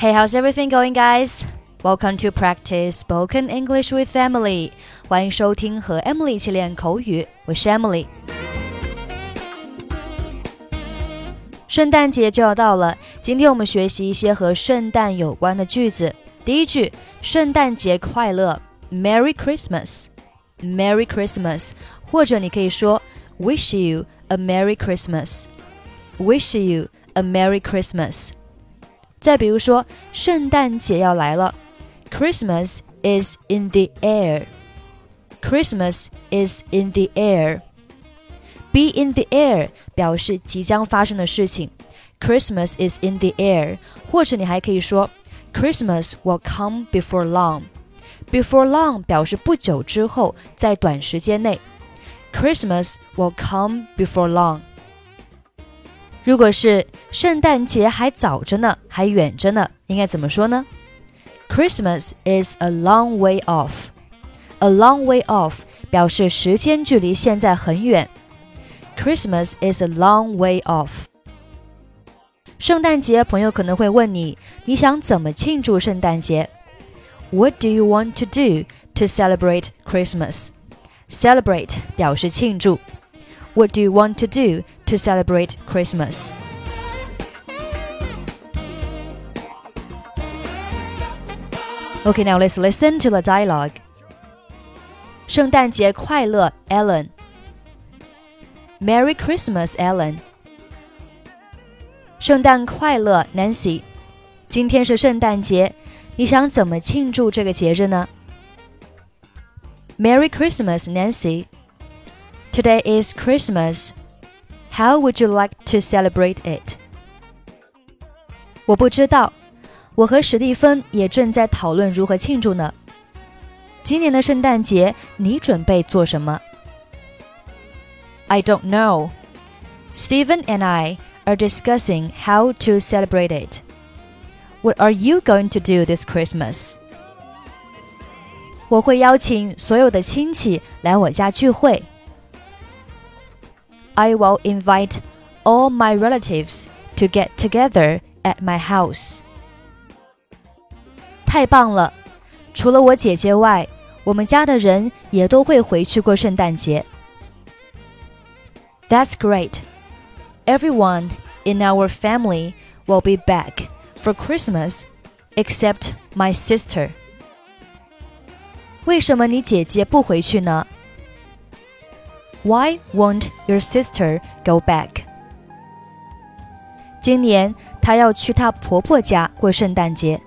Hey, how's everything going, guys? Welcome to practice spoken English with Emily. 欢迎收听和 Emily 一起练口语，我是 Emily。圣诞节就要到了，今天我们学习一些和圣诞有关的句子。第一句，圣诞节快乐，Merry Christmas，Merry Christmas，或者你可以说 Wish you a Merry Christmas，Wish you a Merry Christmas。 再比如说，圣诞节要来了，Christmas is in the air。Christmas is in the air。Be in the air 表示即将发生的事情，Christmas is in the air，或者你还可以说 Christmas will come before long。Before long 表示不久之后，在短时间内。Christmas will come before long。 如果是圣诞节还早着呢，还远着呢，应该怎么说呢？Christmas is a long way off。A long way off 表示时间距离现在很远。Christmas is a long way off。圣诞节，朋友可能会问你，你想怎么庆祝圣诞节？What do you want to do to celebrate Christmas? Celebrate 表示庆祝。What do you want to do to celebrate Christmas? Okay, now let's listen to the dialogue. 圣诞节快乐，Ellen。Merry Christmas, Ellen。圣诞快乐，Nancy。今天是圣诞节，你想怎么庆祝这个节日呢？Merry Christmas, Nancy. Today is Christmas. How would you like to celebrate it? 我不知道，我和史蒂芬也正在讨论如何庆祝呢。今年的圣诞节你准备做什么？I don't know. Steven and I are discussing how to celebrate it. What are you going to do this Christmas? 我会邀请所有的亲戚来我家聚会。I will invite all my relatives to get together at my house. 太棒了！除了我姐姐外，我们家的人也都会回去过圣诞节。That's great. Everyone in our family will be back for Christmas except my sister. 为什么你姐姐不回去呢 ？Why won't your sister go back? 今年她要去她婆婆家过圣诞节。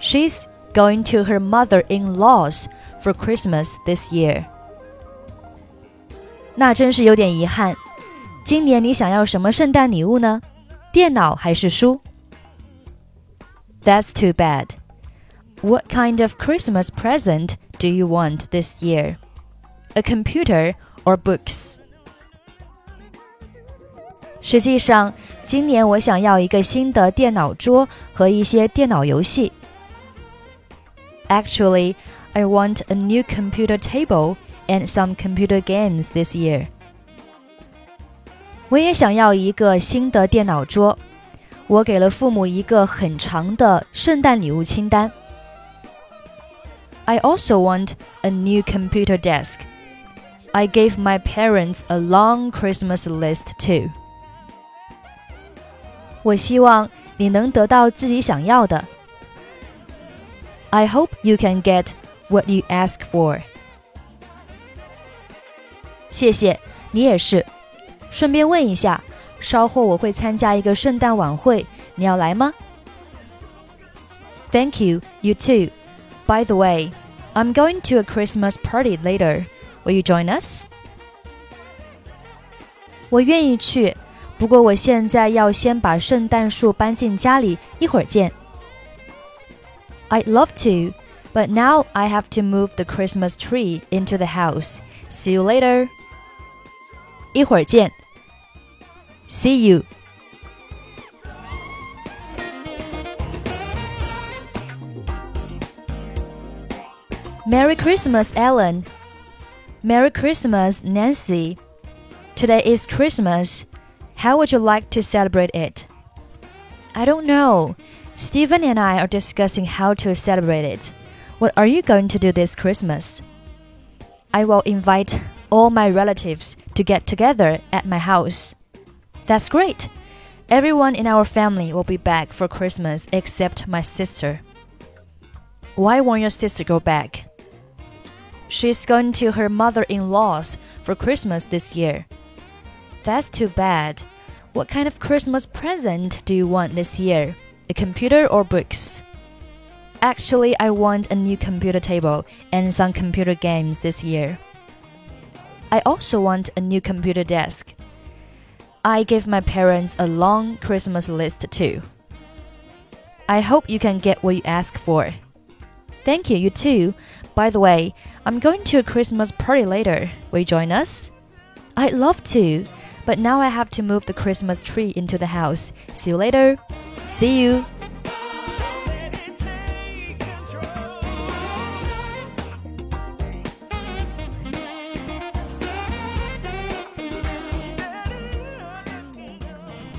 She's going to her mother-in-law's for Christmas this year. 那真是有点遗憾。今年你想要什么圣诞礼物呢？电脑还是书？That's too bad. What kind of Christmas present do you want this year? A computer or books? 实际上，今年我想要一个新的电脑桌和一些电脑游戏。Actually, I want a new computer table and some computer games this year. 我也想要一个新的电脑桌。我给了父母一个很长的圣诞礼物清单。I also want a new computer desk. I gave my parents a long Christmas list too. 我希望你能得到自己想要的。I hope you can get what you ask for. 谢谢，你也是。顺便问一下，稍后我会参加一个圣诞晚会，你要来吗？Thank you, you too. By the way, I'm going to a Christmas party later. Will you join us? 我愿意去，不过我现在要先把圣诞树搬进家里，一会儿见。I'd love to, but now I have to move the Christmas tree into the house. See you later. 一会儿见。See you. Merry Christmas, Ellen. Merry Christmas, Nancy. Today is Christmas. How would you like to celebrate it? I don't know. Steven and I are discussing how to celebrate it. What are you going to do this Christmas? I will invite all my relatives to get together at my house. That's great. Everyone in our family will be back for Christmas except my sister. Why won't your sister go back? She's going to her mother in law's for Christmas this year. That's too bad. What kind of Christmas present do you want this year? A computer or books? Actually, I want a new computer table and some computer games this year. I also want a new computer desk. I gave my parents a long Christmas list too. I hope you can get what you ask for. Thank you, you too. By the way, I'm going to a Christmas party later. Will you join us? I'd love to, but now I have to move the Christmas tree into the house. See you later. See you.